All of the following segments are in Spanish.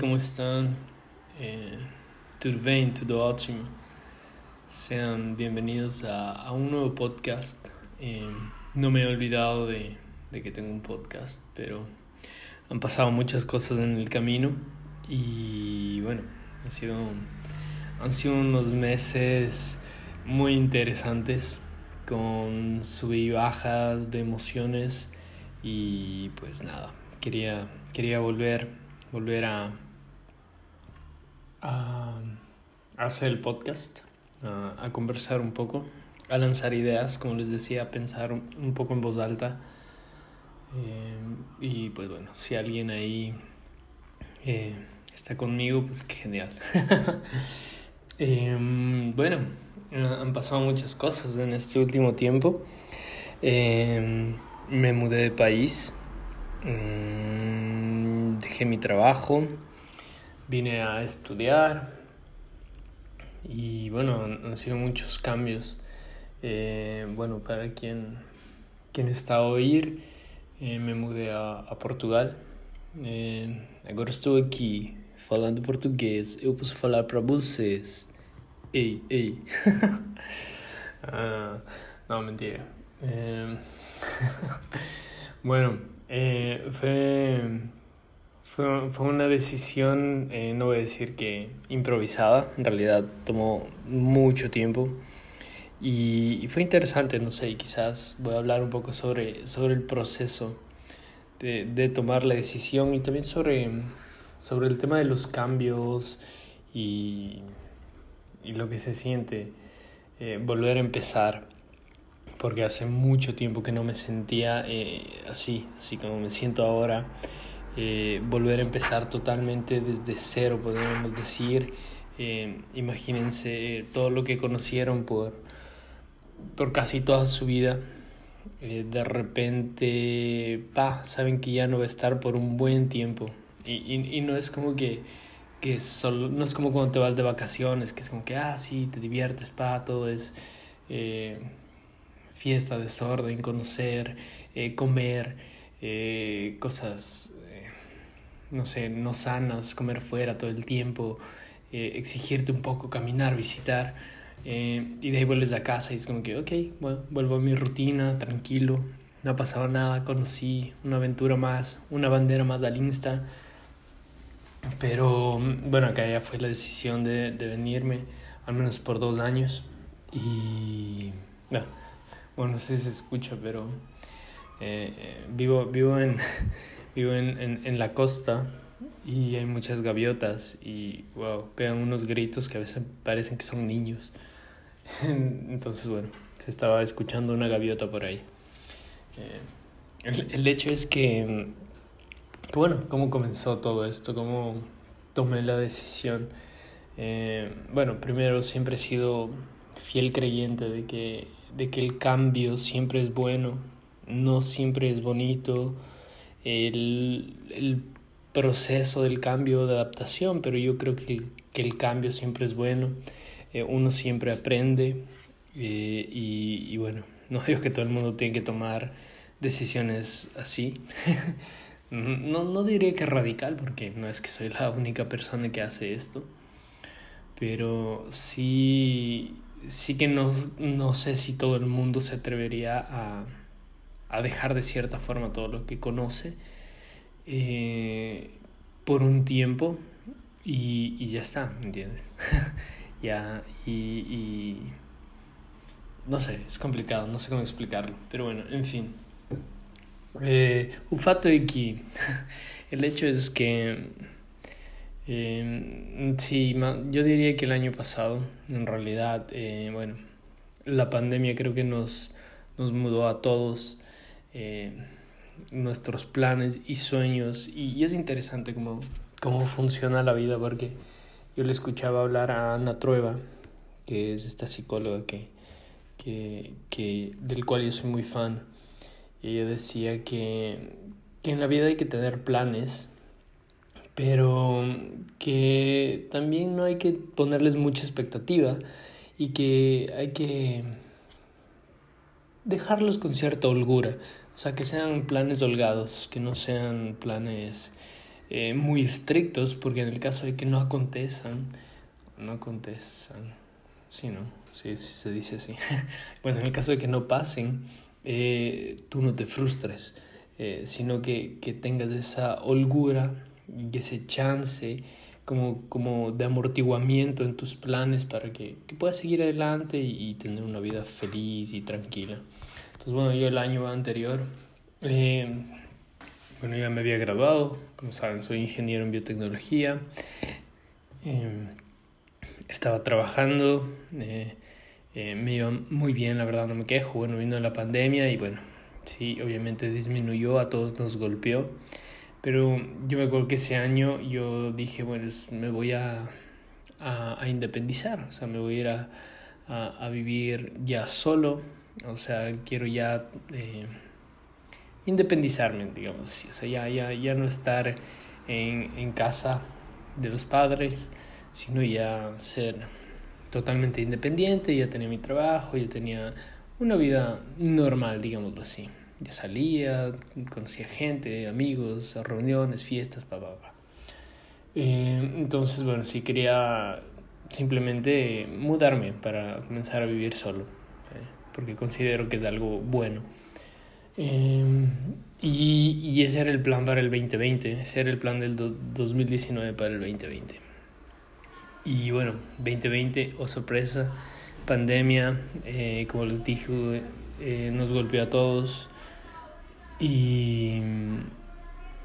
como estão? É, tudo bem? Sean bienvenidos a, un nuevo podcast. Eh, no me he olvidado de, que tengo un podcast, pero han pasado muchas cosas en el camino y bueno, ha sido, han sido unos meses muy interesantes con sub y bajas de emociones y pues nada, quería, quería volver volver a, a, hacer el podcast, a, conversar un poco, a lanzar ideas, como les decía, a pensar un, poco en voz alta. Eh, y pues bueno, si alguien ahí eh, está conmigo, pues qué genial. eh, bueno, han pasado muchas cosas en este último tiempo. Eh, me mudé de país. Mm, dejé mi trabajo, vine a estudiar y bueno, han sido muchos cambios. Eh, bueno, para quien, quien está a oír, eh, me mudé a, a Portugal. Eh, agora estou aqui falando português. Eu posso falar para vocês. Ei, ei. ah, não, mentira. Eh, bueno, eh, fue Fue, fue una decisión, eh, no voy a decir que improvisada, en realidad tomó mucho tiempo y, fue interesante, no sé, quizás voy a hablar un poco sobre, sobre el proceso de, de tomar la decisión y también sobre, sobre el tema de los cambios y, y lo que se siente eh, volver a empezar porque hace mucho tiempo que no me sentía eh, así, así como me siento ahora. Eh, volver a empezar totalmente desde cero, podríamos decir. Eh, imagínense todo lo que conocieron por, por casi toda su vida. Eh, de repente, pa, saben que ya no va a estar por un buen tiempo. Y, y, y no es como que, que solo, no es como cuando te vas de vacaciones, que es como que, ah, sí, te diviertes, pa, todo es fiesta, desorden, conocer, comer, cosas no sé, no sanas, comer fuera todo el tiempo, eh, exigirte un poco, caminar, visitar, eh, y de ahí vuelves a casa y es como que, ok, bueno, vuelvo a mi rutina, tranquilo, no ha pasado nada, conocí una aventura más, una bandera más al Insta, pero bueno, acá ya fue la decisión de, de venirme, al menos por dos años, y no, bueno, no sé si se escucha, pero eh, vivo, vivo en... Vivo en, en, en, la costa y hay muchas gaviotas y wow, pegan unos gritos que a veces parecen que son niños. Entonces, bueno, se estaba escuchando una gaviota por ahí. Eh, el, el, hecho es que, bueno, ¿cómo comenzó todo esto? ¿Cómo tomé la decisión? Eh, bueno, primero siempre he sido fiel creyente de que, de que el cambio siempre es bueno, no siempre es bonito el, el proceso del cambio de adaptación, pero yo creo que, que el cambio siempre es bueno, eh, uno siempre aprende eh, y, y, bueno, no digo que todo el mundo tiene que tomar decisiones así. no, no diré que radical, porque no es que soy la única persona que hace esto, pero sí, sí que no, no sé si todo el mundo se atrevería a a dejar de cierta forma todo lo que conoce eh, por un tiempo y, ya está, ¿entiendes? ya, y, no sé, es complicado, no sé cómo explicarlo, pero bueno, en fin. Eh, un fato de que el hecho es que eh, sí, yo diría que el año pasado, en realidad, eh, bueno, la pandemia creo que nos, nos mudó a todos eh, nuestros planes y sueños. Y, es interesante cómo, cómo funciona la vida, porque yo le escuchaba hablar a Ana Trueba, que es esta psicóloga que, que, que, del cual yo soy muy fan. Ella decía que, que en la vida hay que tener planes, pero que también no hay que ponerles mucha expectativa y que hay que dejarlos con cierta holgura. O sea, que sean planes holgados, que no sean planes eh, muy estrictos, porque en el caso de que no acontezcan, no acontezcan, sí, ¿no? Sí, sí se dice así. bueno, en el caso de que no pasen, eh, tú no te frustres, eh, sino que, que tengas esa holgura y ese chance como, como de amortiguamiento en tus planes para que, que puedas seguir adelante y, tener una vida feliz y tranquila. Entonces, bueno, yo el año anterior, eh, bueno, ya me había graduado, como saben, soy ingeniero en biotecnología, eh, estaba trabajando, eh, me iba muy bien, la verdad, no me quejo, bueno, vino la pandemia y bueno, sí, obviamente disminuyó, a todos nos golpeó. Pero yo me acuerdo que ese año yo dije, bueno, me voy a, a, independizar, o sea, me voy a ir a, a, vivir ya solo, o sea, quiero ya eh, independizarme, digamos, o sea, ya, ya, ya no estar en, en casa de los padres, sino ya ser totalmente independiente, ya tenía mi trabajo, ya tenía una vida normal, digámoslo así. Ya salía, conocía gente, amigos, reuniones, fiestas, pa, pa, pa. Eh, entonces, bueno, sí quería simplemente mudarme para comenzar a vivir solo, eh, porque considero que es algo bueno. Eh, y, y, ese era el plan para el 2020, ese era el plan del 2019 para el 2020. Y bueno, 2020, oh sorpresa, pandemia, como les dije, nos golpeó a todos. Y,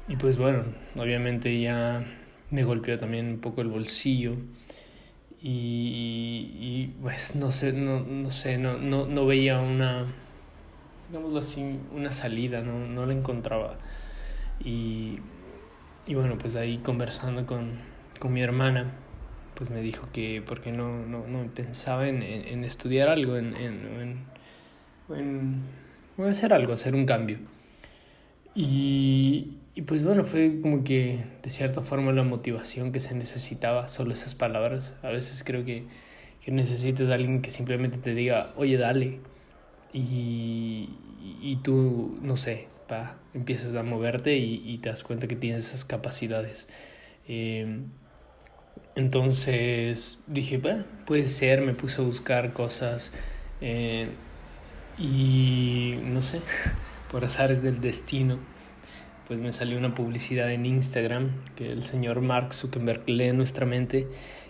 y pues bueno, obviamente ya me golpeó también un poco el bolsillo y, y pues no sé, no, no sé, no, no, no veía una, digámoslo así, una salida, no, no la encontraba. Y, y bueno, pues ahí conversando con, con mi hermana, pues me dijo que porque no, no, no pensaba en, en, estudiar algo, en, en, en, en hacer algo, hacer un cambio. Y, y pues bueno, fue como que de cierta forma la motivación que se necesitaba, solo esas palabras. A veces creo que, que necesitas a alguien que simplemente te diga, oye, dale. Y, y tú, no sé, pa, empiezas a moverte y, y, te das cuenta que tienes esas capacidades. Eh, entonces dije, puede ser, me puse a buscar cosas eh, y no sé, por azares del destino, pues me salió una publicidad en Instagram que el señor Mark Zuckerberg lee nuestra mente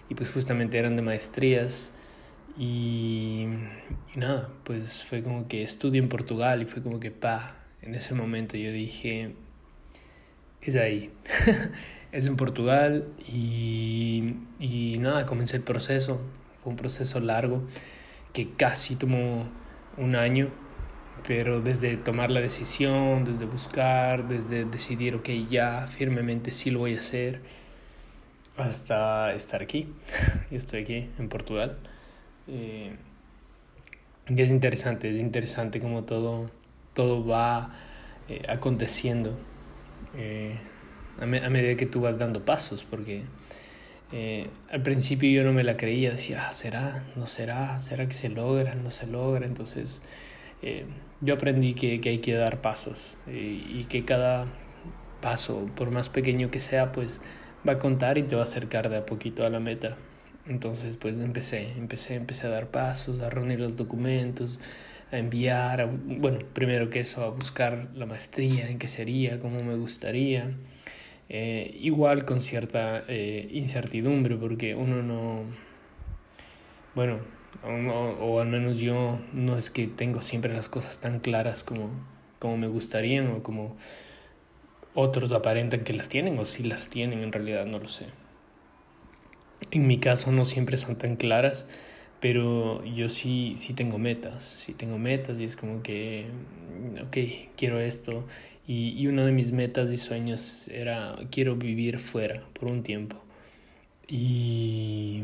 y pues justamente eran de maestrías y, y nada, pues fue como que estudio en Portugal y fue como que pa, en ese momento yo dije, es ahí, es en Portugal y, y nada, comencé el proceso, fue un proceso largo que casi tomó un año pero desde tomar la decisión, desde buscar, desde decidir, ok, ya firmemente sí lo voy a hacer, hasta estar aquí. Estoy aquí en Portugal. Eh, y es interesante, es interesante como todo, todo va eh, aconteciendo eh, a, medida que tú vas dando pasos, porque al principio yo no me la creía, decía, ah, ¿será? ¿No será? ¿Será que se logra? ¿No se logra? Entonces eh, yo aprendí que, que, hay que dar pasos y, y, que cada paso, por más pequeño que sea, pues va a contar y te va a acercar de a poquito a la meta. Entonces, pues empecé, empecé, empecé a dar pasos, a reunir los documentos, a enviar, bueno, primero que eso, a buscar la maestría, en qué sería, cómo me gustaría. Eh, igual con cierta eh, incertidumbre, porque uno no, bueno, o, al menos yo no es que tengo siempre las cosas tan claras como, como me gustarían o como otros aparentan que las tienen o si las tienen en realidad no lo sé. En mi caso no siempre son tan claras, pero yo sí, sí tengo metas, sí tengo metas y es como que, ok, quiero esto. Y, y una de mis metas y sueños era, quiero vivir fuera por un tiempo. Y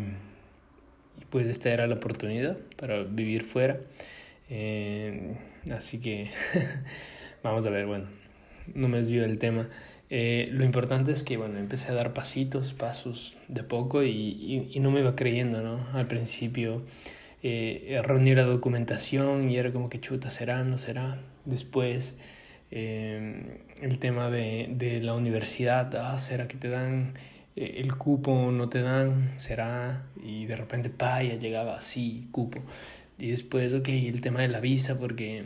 pues esta era la oportunidad para vivir fuera. Eh, así que vamos a ver, bueno, no me desvío del tema. Eh, lo importante es que, bueno, empecé a dar pasitos, pasos de poco y, y, no me iba creyendo, ¿no? Al principio eh, reunir la documentación y era como que chuta, será, no será. Después eh, el tema de, de la universidad, ah, ¿será que te dan el cupo no te dan, será, y de repente, pa, ya llegaba así, cupo. Y después, ok, el tema de la visa, porque,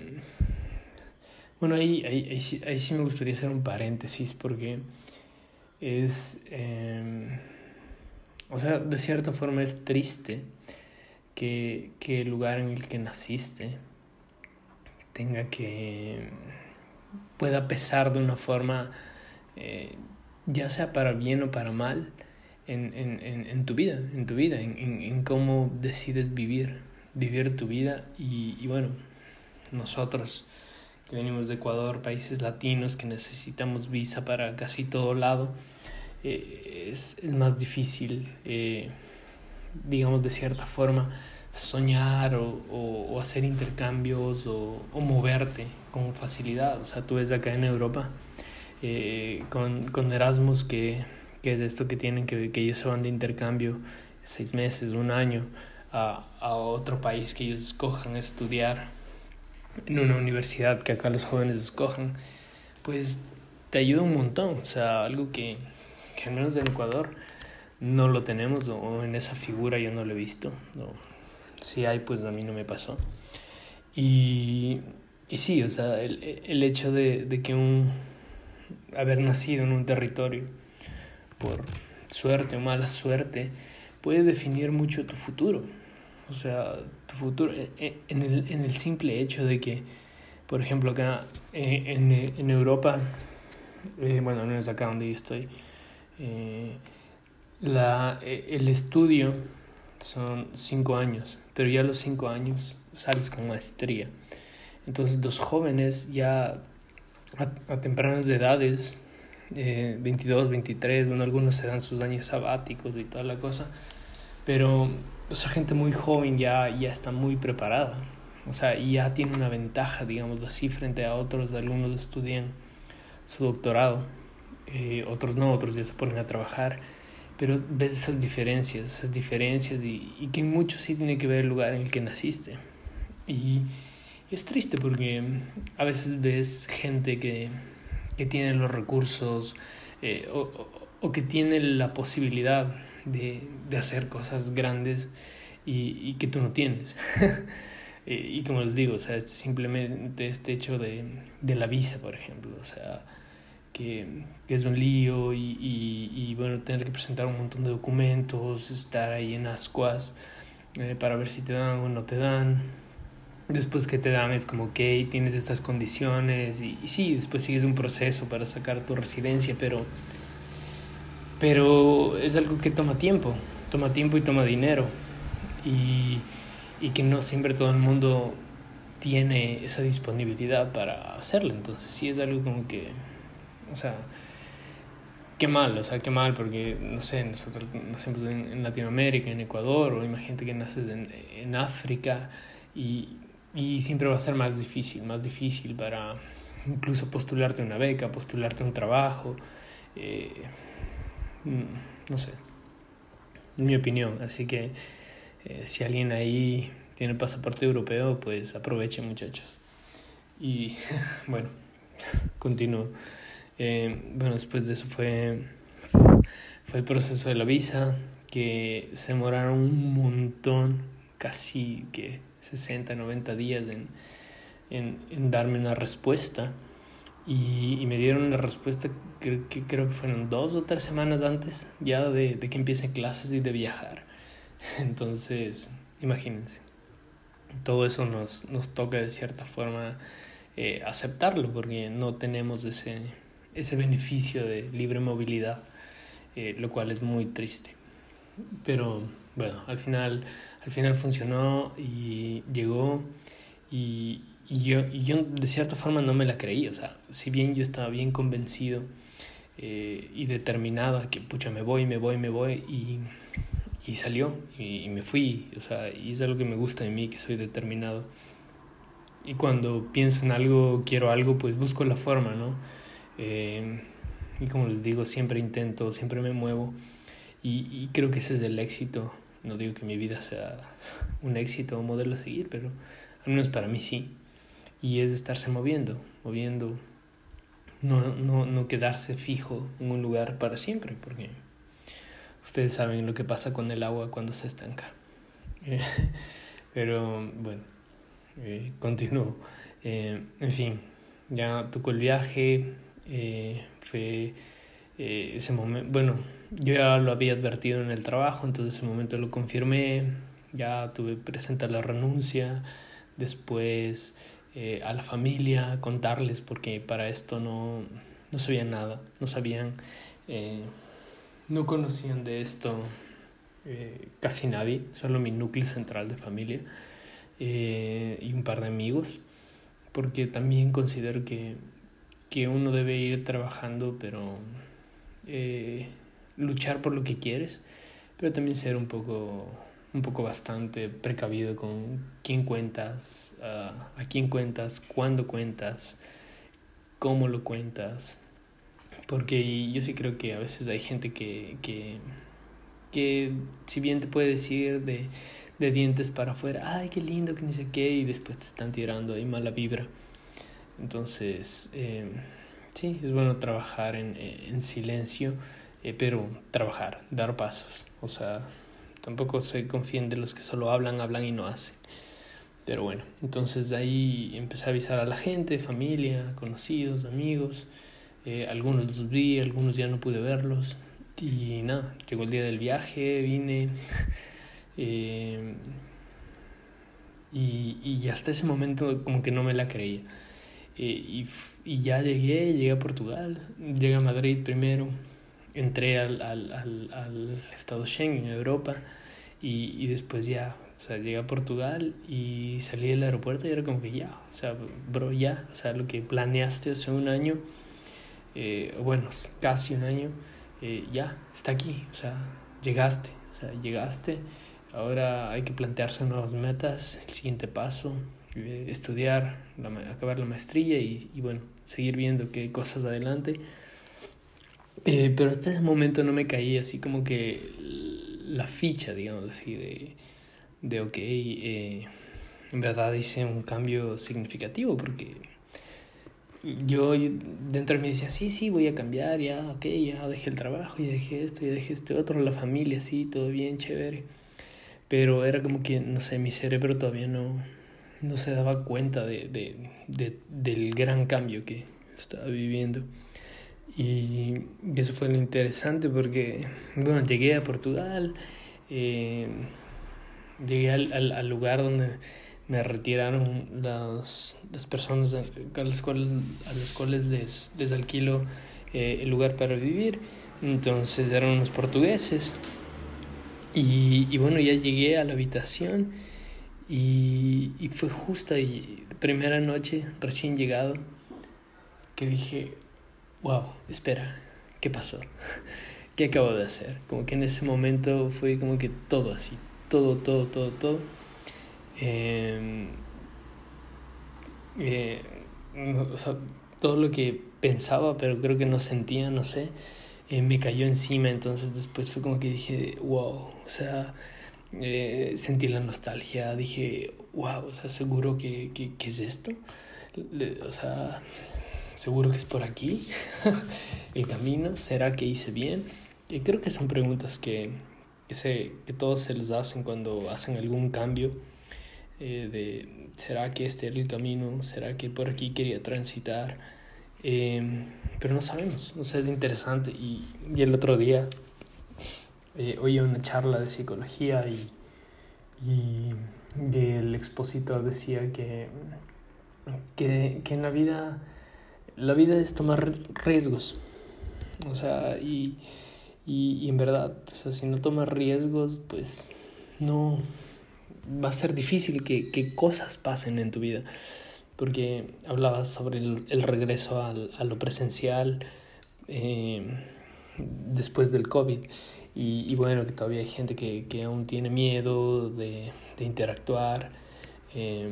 bueno, ahí, ahí, ahí, sí, me gustaría hacer un paréntesis, porque es, em, o sea, de cierta forma es triste que, que el lugar en el que naciste tenga que, pueda pesar de una forma... Eh, ya sea para bien o para mal, en, en, en, en tu vida, en tu vida, en, cómo decides vivir, vivir tu vida. Y, y, bueno, nosotros que venimos de Ecuador, países latinos, que necesitamos visa para casi todo lado, eh, es, el más difícil, eh, digamos de cierta forma, soñar o, o, o hacer intercambios o, o moverte con facilidad. O sea, tú ves acá en Europa eh, con, con Erasmus, que, que, es esto que tienen, que, que ellos se van de intercambio seis meses, un año, a, a otro país que ellos escojan estudiar en una universidad que acá los jóvenes escojan, pues te ayuda un montón. O sea, algo que, que al menos en Ecuador no lo tenemos o en esa figura yo no lo he visto. No. Si hay, pues a mí no me pasó. Y, y sí, o sea, el, el hecho de, de que un, haber nacido en un territorio por suerte o mala suerte puede definir mucho tu futuro. O sea, tu futuro eh, eh, en el, en el simple hecho de que, por ejemplo, acá eh, en, en Europa, bueno, no es acá donde yo estoy, la, el estudio son cinco años, pero ya los cinco años sales con maestría. Entonces los jóvenes ya a, a tempranas edades, eh, 22, 23, bueno, algunos se dan sus años sabáticos y toda la cosa, pero esa gente muy joven ya, ya está muy preparada, o sea, y ya tiene una ventaja, digamos así, frente a otros, algunos estudian su doctorado, eh, otros no, otros ya se ponen a trabajar, pero ves esas diferencias, esas diferencias y, y que mucho sí tiene que ver el lugar en el que naciste. Y es triste porque a veces ves gente que, que tiene los recursos eh, o, o, que tiene la posibilidad de, de hacer cosas grandes y, y, que tú no tienes. y como les digo, o sea, este, simplemente este hecho de, de la visa, por ejemplo, o sea, que, que es un lío y, y, y, bueno, tener que presentar un montón de documentos, estar ahí en ascuas eh, para ver si te dan o no te dan después que te dan es como, ok, tienes estas condiciones y, sí, después sigues un proceso para sacar tu residencia, pero, pero es algo que toma tiempo, toma tiempo y toma dinero. Y, y que no siempre todo el mundo tiene esa disponibilidad para hacerlo, entonces sí es algo como que, o sea, qué mal, o sea, qué mal, porque, no sé, nosotros nacemos en Latinoamérica, en Ecuador, o imagínate que naces en, en África y y siempre va a ser más difícil, más difícil para incluso postularte una beca, postularte un trabajo, eh, mm, no sé, en mi opinión. Así que eh, si alguien ahí tiene pasaporte europeo, pues aproveche muchachos. Y bueno, continúo. Eh, bueno, después de eso fue, fue el proceso de la visa, que se demoraron un montón, casi que 60, 90 días en, en, en darme una respuesta. Y, y, me dieron una respuesta que, creo que fueron dos o tres semanas antes ya de, de que empiecen clases y de viajar. Entonces, imagínense, todo eso nos, nos toca de cierta forma eh, aceptarlo porque no tenemos ese, ese beneficio de libre movilidad, eh, lo cual es muy triste. Pero bueno, al final al final funcionó y llegó y, y, yo, y yo de cierta forma no me la creí, o sea, si bien yo estaba bien convencido eh, y determinado a que pucha me voy, me voy, me voy y, y salió y, y, me fui, o sea, y es algo que me gusta de mí, que soy determinado. Y cuando pienso en algo, quiero algo, pues busco la forma, ¿no? Eh, y como les digo, siempre intento, siempre me muevo y, y creo que ese es el éxito no digo que mi vida sea un éxito o un modelo a seguir, pero al menos para mí sí. Y es estarse moviendo, moviendo no, no, no quedarse fijo en un lugar para siempre, porque ustedes saben lo que pasa con el agua cuando se estanca. pero bueno, eh, continúo. Eh, en fin, ya tocó el viaje, eh, fue ese momento, bueno, yo ya lo había advertido en el trabajo, entonces ese momento lo confirmé, ya tuve presenta la renuncia, después eh, a la familia, contarles, porque para esto no, no sabían nada, no sabían, eh, no conocían de esto eh, casi nadie, solo mi núcleo central de familia y un par de amigos, porque también considero que, que uno debe ir trabajando, pero eh, luchar por lo que quieres, pero también ser un poco, un poco bastante precavido con quién cuentas, uh, a quién cuentas, cuándo cuentas, cómo lo cuentas. Porque yo sí creo que a veces hay gente que, que, que si bien te puede decir de, de dientes para afuera, ay, qué lindo, que ni sé qué, y después te están tirando ahí mala vibra. Entonces, eh, sí, es bueno trabajar en, en silencio eh, pero trabajar, dar pasos. O sea, tampoco se confíen de los que solo hablan, hablan y no hacen. Pero bueno, entonces de ahí empecé a avisar a la gente, familia, conocidos, amigos. Eh, algunos los vi, algunos ya no pude verlos. Y nada, llegó el día del viaje, vine. Eh, y, y hasta ese momento como que no me la creía. Eh, y, y ya llegué, llegué a Portugal, llegué a Madrid primero entré al, al, al, al estado Schengen, Europa, y, y después ya, o sea, llegué a Portugal y salí del aeropuerto y era como que ya, o sea, bro, ya, o sea, lo que planeaste hace un año, eh, bueno, casi un año, eh, ya, está aquí, o sea, llegaste, o sea, llegaste, ahora hay que plantearse nuevas metas, el siguiente paso, eh, estudiar, la, acabar la maestría y, y bueno, seguir viendo qué cosas adelante. Eh, pero hasta ese momento no me caí así como que la ficha, digamos así, de, de ok, eh, en verdad hice un cambio significativo porque yo dentro de mí decía, sí, sí, voy a cambiar, ya, ok, ya dejé el trabajo, ya dejé esto, ya dejé este otro, la familia, sí, todo bien, chévere. Pero era como que, no sé, mi cerebro todavía no, no se daba cuenta de, de, de, del gran cambio que estaba viviendo. Y eso fue lo interesante porque, bueno, llegué a Portugal, eh, llegué al, al, lugar donde me retiraron las, las personas a las cuales, a las cuales les, les alquilo eh, el lugar para vivir. Entonces eran unos portugueses. Y, y bueno, ya llegué a la habitación y, y fue justo ahí, primera noche, recién llegado, que dije, wow, espera, ¿qué pasó? ¿Qué acabo de hacer? Como que en ese momento fue como que todo así, todo, todo, todo, todo. Eh, eh, o sea, todo lo que pensaba, pero creo que no sentía, no sé, eh, me cayó encima. Entonces después fue como que dije, wow, o sea, eh, sentí la nostalgia, dije, wow, o sea, seguro que, que, que es esto. Le, o sea, seguro que es por aquí el camino, ¿será que hice bien? Y creo que son preguntas que, que, se, que todos se les hacen cuando hacen algún cambio. Eh, de será que este era el camino, será que por aquí quería transitar, eh, pero no sabemos, o sea, es interesante. Y, y el otro día eh, oí una charla de psicología y, y, y el expositor decía que, que, que en la vida la vida es tomar riesgos. O sea, y, y, y, en verdad, o sea, si no tomas riesgos, pues no va a ser difícil que, que cosas pasen en tu vida. Porque hablabas sobre el, regreso al, a lo presencial eh, después del COVID. Y, y, bueno, que todavía hay gente que, que aún tiene miedo de, de interactuar. Eh,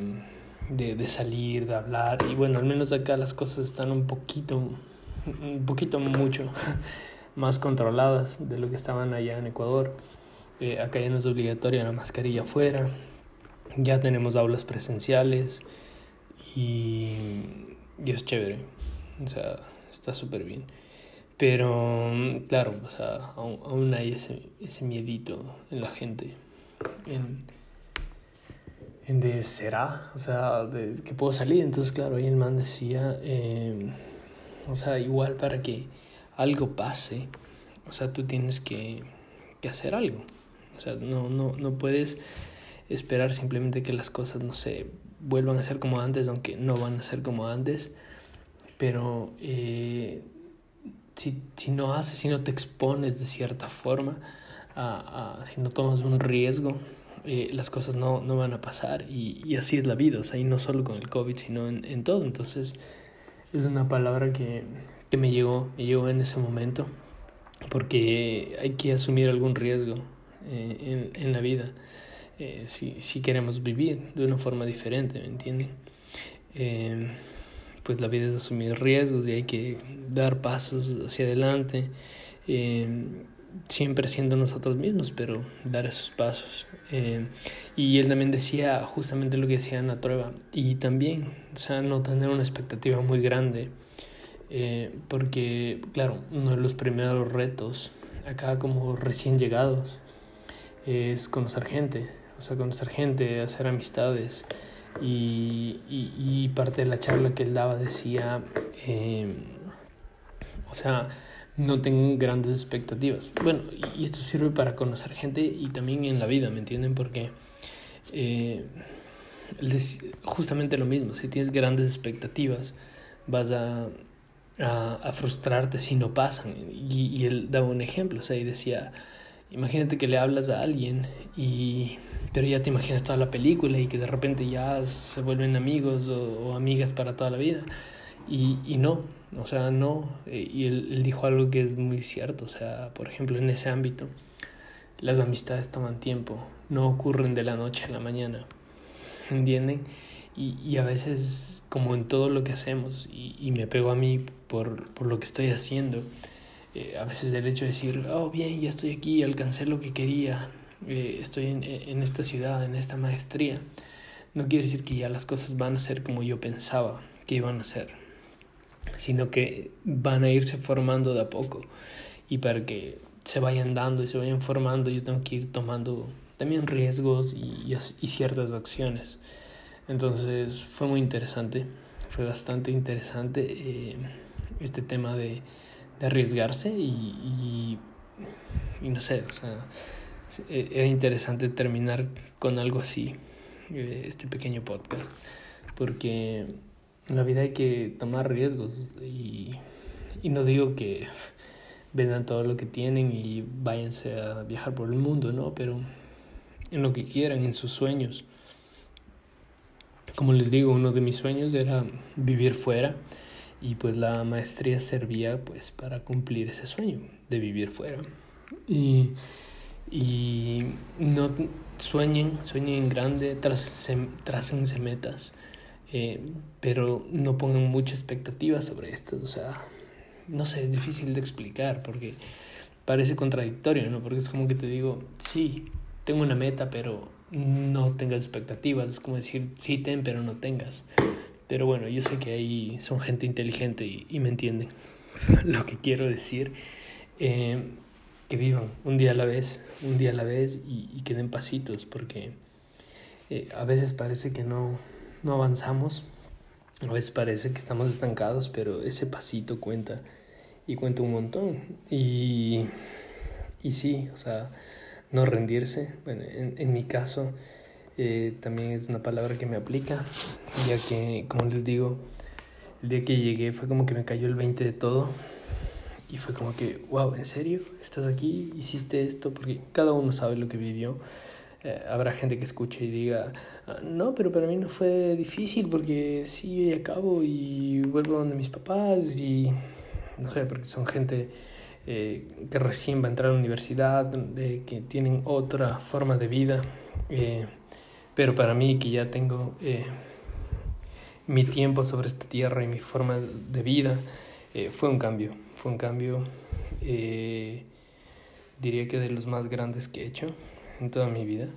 de, de, salir, de hablar. Y bueno, al menos acá las cosas están un poquito, un poquito mucho más controladas de lo que estaban allá en Ecuador. Eh, acá ya no es obligatoria la mascarilla afuera. Ya tenemos aulas presenciales y, y es chévere. O sea, está súper bien. Pero, claro, o sea, aún, aún hay ese, ese miedito en la gente. En, de será, o sea, de que puedo salir. Entonces, claro, ahí el man decía, eh, o sea, igual para que algo pase, o sea, tú tienes que, que hacer algo. O sea, no, no, no puedes esperar simplemente que las cosas, no sé, vuelvan a ser como antes, aunque no van a ser como antes. Pero eh, si, si no haces, si no te expones de cierta forma, a, a si no tomas un riesgo, eh, las cosas no, no van a pasar. Y, y, así es la vida, o sea, y no solo con el COVID, sino en, en todo. Entonces, es una palabra que, que me llegó, me llegó en ese momento, porque hay que asumir algún riesgo eh, en, en la vida. Eh, si, si queremos vivir de una forma diferente, ¿me entienden? Pues la vida es asumir riesgos y hay que dar pasos hacia adelante, siempre siendo nosotros mismos, pero dar esos pasos. Eh, y él también decía justamente lo que decía Ana Trueba, y también, o sea, no tener una expectativa muy grande, eh, porque, claro, uno de los primeros retos acá como recién llegados es conocer gente, o sea, conocer gente, hacer amistades. Y, y, y, parte de la charla que él daba decía, eh, o sea, no tengo grandes expectativas. Bueno, y esto sirve para conocer gente y también en la vida, ¿me entienden? Porque eh, justamente lo mismo, si tienes grandes expectativas, vas a, a, frustrarte si no pasan. Y, él daba un ejemplo, o sea, y decía, imagínate que le hablas a alguien y pero ya te imaginas toda la película y que de repente ya se vuelven amigos o amigas para toda la vida. Y, y no, o sea, no. Y él, él, dijo algo que es muy cierto, o sea, por ejemplo, en ese ámbito, las amistades toman tiempo, no ocurren de la noche a la mañana, ¿entienden? Y, y a veces, como en todo lo que hacemos, y, y me pego a mí por, por lo que estoy haciendo, eh, a veces el hecho de decir, oh, bien, ya estoy aquí, alcancé lo que quería, eh, estoy en, en esta ciudad, en esta maestría, no quiere decir que ya las cosas van a ser como yo pensaba que iban a ser, sino que van a irse formando de a poco. Y para que se vayan dando y se vayan formando, yo tengo que ir tomando también riesgos y, y, ciertas acciones. Entonces fue muy interesante, fue bastante interesante eh, este tema de, de arriesgarse y, y, no sé, o sea, era interesante terminar con algo así, este pequeño podcast, porque en la vida hay que tomar riesgos y, y no digo que vendan todo lo que tienen y váyanse a viajar por el mundo, ¿no? Pero en lo que quieran, en sus sueños. Como les digo, uno de mis sueños era vivir fuera y pues la maestría servía pues para cumplir ese sueño de vivir fuera. Y y no sueñen, sueñen en grande, trácense metas, eh, pero no pongan mucha expectativa sobre esto. O sea, no sé, es difícil de explicar porque parece contradictorio, ¿no? Porque es como que te digo, sí, tengo una meta, pero no tengas expectativas. Es como decir, sí, ten, pero no tengas. Pero bueno, yo sé que ahí son gente inteligente y, y me entienden lo que quiero decir. Eh, que vivan un día a la vez, un día a la vez y, y que den pasitos, porque eh, a veces parece que no, no avanzamos, a veces parece que estamos estancados, pero ese pasito cuenta y cuenta un montón. Y, y sí, o sea, no rendirse. Bueno, en, en mi caso eh, también es una palabra que me aplica, ya que, como les digo, el día que llegué fue como que me cayó el 20 de todo y fue como que, wow, ¿en serio? ¿Estás aquí? ¿Hiciste esto? Porque cada uno sabe lo que vivió. Eh, habrá gente que escuche y diga, ah, no, pero para mí no fue difícil porque sí, yo acabo y vuelvo donde mis papás y no sé, porque son gente eh, que recién va a entrar a la universidad, eh, que tienen otra forma de vida. Eh, pero para mí que ya tengo mi tiempo sobre esta tierra y mi forma de vida, fue un cambio fue un cambio, diría que de los más grandes que he hecho en toda mi vida,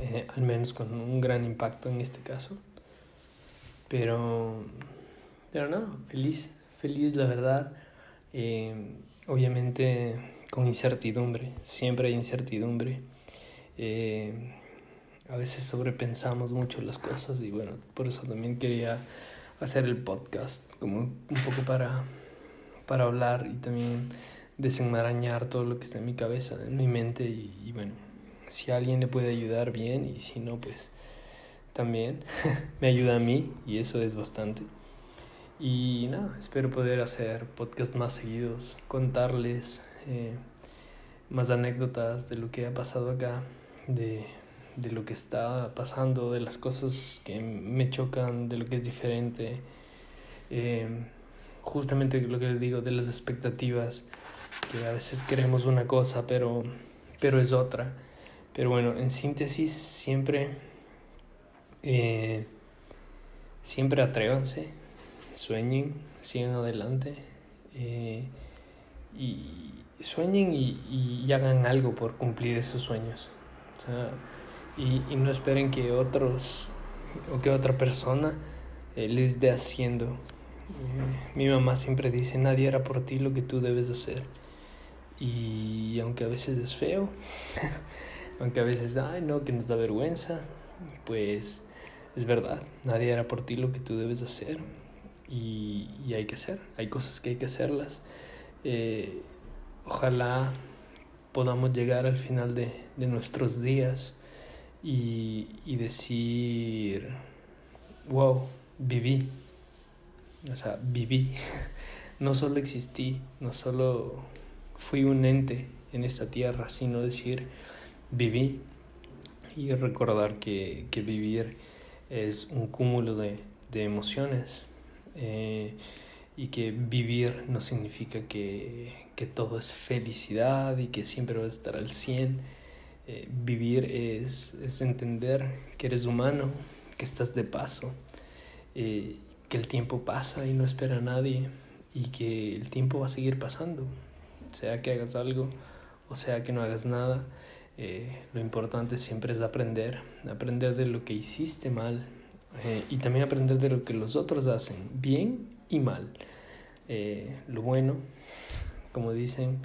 eh, al menos con un gran impacto en este caso. Pero, pero feliz, feliz feliz, la verdad. Eh, obviamente con incertidumbre, siempre hay incertidumbre. Eh, a veces sobrepensamos mucho las cosas y bueno, por eso también quería hacer el podcast, como un poco para, para hablar y también desenmarañar todo lo que está en mi cabeza, en mi mente y, bueno, si alguien le puede ayudar bien y si no, pues también me ayuda a mí y eso es bastante. Y nada, espero poder hacer podcasts más seguidos, contarles eh, más anécdotas de lo que ha pasado acá, de, de lo que está pasando, de las cosas que me chocan, de lo que es diferente. Eh, justamente lo que les digo, de las expectativas, que a veces queremos una cosa, pero, pero es otra. Pero bueno, en síntesis, siempre, eh, siempre atrévanse sueñen, sigan adelante eh, y sueñen y, y, hagan algo por cumplir esos sueños. O sea, y, y, no esperen que otros o que otra persona eh, les dé haciendo. Mi mamá siempre dice, nadie hará por ti lo que tú debes hacer. Y aunque a veces es feo, aunque a veces, ay no, que nos da vergüenza, pues es verdad, nadie hará por ti lo que tú debes hacer y, y, hay que hacer, hay cosas que hay que hacerlas. Eh, ojalá podamos llegar al final de, de nuestros días y, y, decir, wow, viví, o sea, viví, no solo existí, no solo fui un ente en esta tierra, sino decir, viví y recordar que, que vivir es un cúmulo de, de emociones eh, y que vivir no significa que, que, todo es felicidad y que siempre vas a estar al 100. Eh, vivir es, es, entender que eres humano, que estás de paso, eh, que el tiempo pasa y no espera a nadie y que el tiempo va a seguir pasando, sea que hagas algo o sea que no hagas nada. Eh, lo importante siempre es aprender, aprender de lo que hiciste mal, eh, y también aprender de lo que los otros hacen, bien y mal. Eh, lo bueno, como dicen,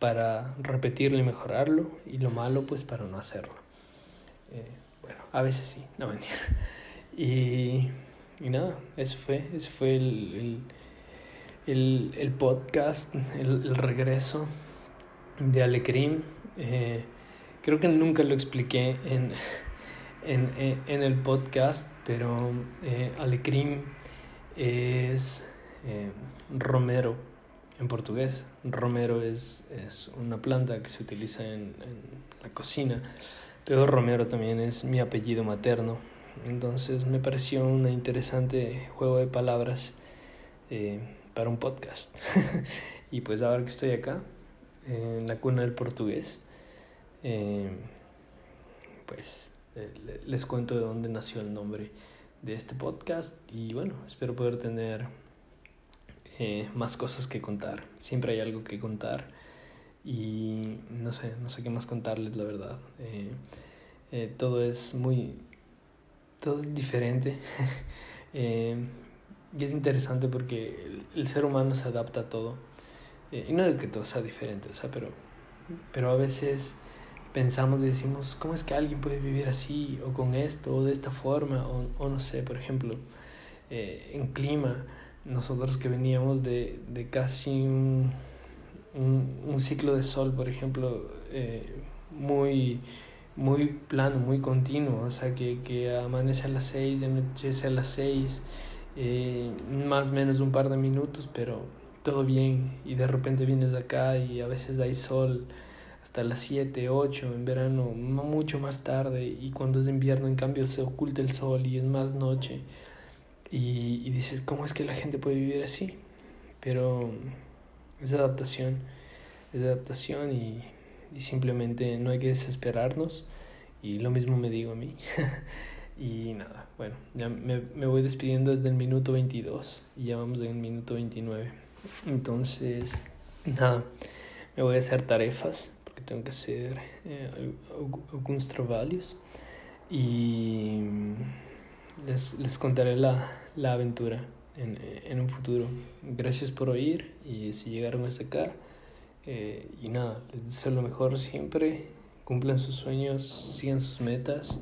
para repetirlo y mejorarlo, y lo malo, pues para no hacerlo. bueno, a veces sí, no mentira. Y, y nada, eso fue, eso fue el, el, podcast, el, el, regreso de Alecrim. creo que nunca lo expliqué en en, en, el podcast, pero eh, alecrim es eh, romero en portugués. Romero es, es, una planta que se utiliza en, en, la cocina, pero romero también es mi apellido materno. Entonces me pareció un interesante juego de palabras eh, para un podcast. y pues ahora que estoy acá, en la cuna del portugués, eh, pues eh, les cuento de dónde nació el nombre de este podcast y bueno, espero poder tener eh, más cosas que contar. Siempre hay algo que contar y no sé, no sé qué más contarles, la verdad. Todo es muy, todo es diferente y es interesante porque el, ser humano se adapta a todo. y no es que todo sea diferente, o sea, pero, pero a veces pensamos y decimos, ¿cómo es que alguien puede vivir así o con esto o de esta forma? O, o no sé, por ejemplo, eh, en clima, nosotros que veníamos de, de casi un, un, un, ciclo de sol, por ejemplo, eh, muy, muy plano, muy continuo, o sea, que, que amanece a las 6, anochece a las 6, eh, más o menos un par de minutos, pero todo bien, y de repente vienes acá y a veces hay sol hasta las 7, 8, en verano mucho más tarde y cuando es invierno en cambio se oculta el sol y es más noche y, y dices, ¿cómo es que la gente puede vivir así? Pero es adaptación, es adaptación y, y simplemente no hay que desesperarnos y lo mismo me digo a mí. y nada, bueno, ya me, me voy despidiendo desde el minuto 22 y ya vamos en el minuto 29. Entonces, nada, me voy a hacer tarefas tengo que hacer eh, algunos trabajos y les, les contaré la, la aventura en, en un futuro. Gracias por oír y si llegaron hasta acá. Eh, y nada, les deseo lo mejor siempre. Cumplan sus sueños, sigan sus metas.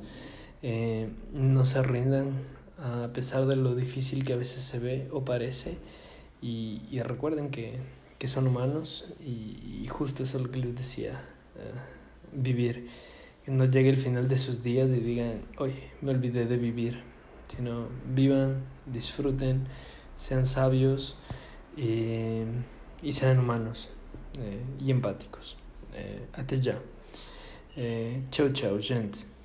Eh, no se rindan a pesar de lo difícil que a veces se ve o parece. Y, y recuerden que, que, son humanos y, y, justo eso es lo que les decía, uh, vivir. Que no llegue el final de sus días y digan, hoy me olvidé de vivir, sino vivan, disfruten, sean sabios eh, y sean humanos eh, y empáticos. Eh, até já. Eh, gente.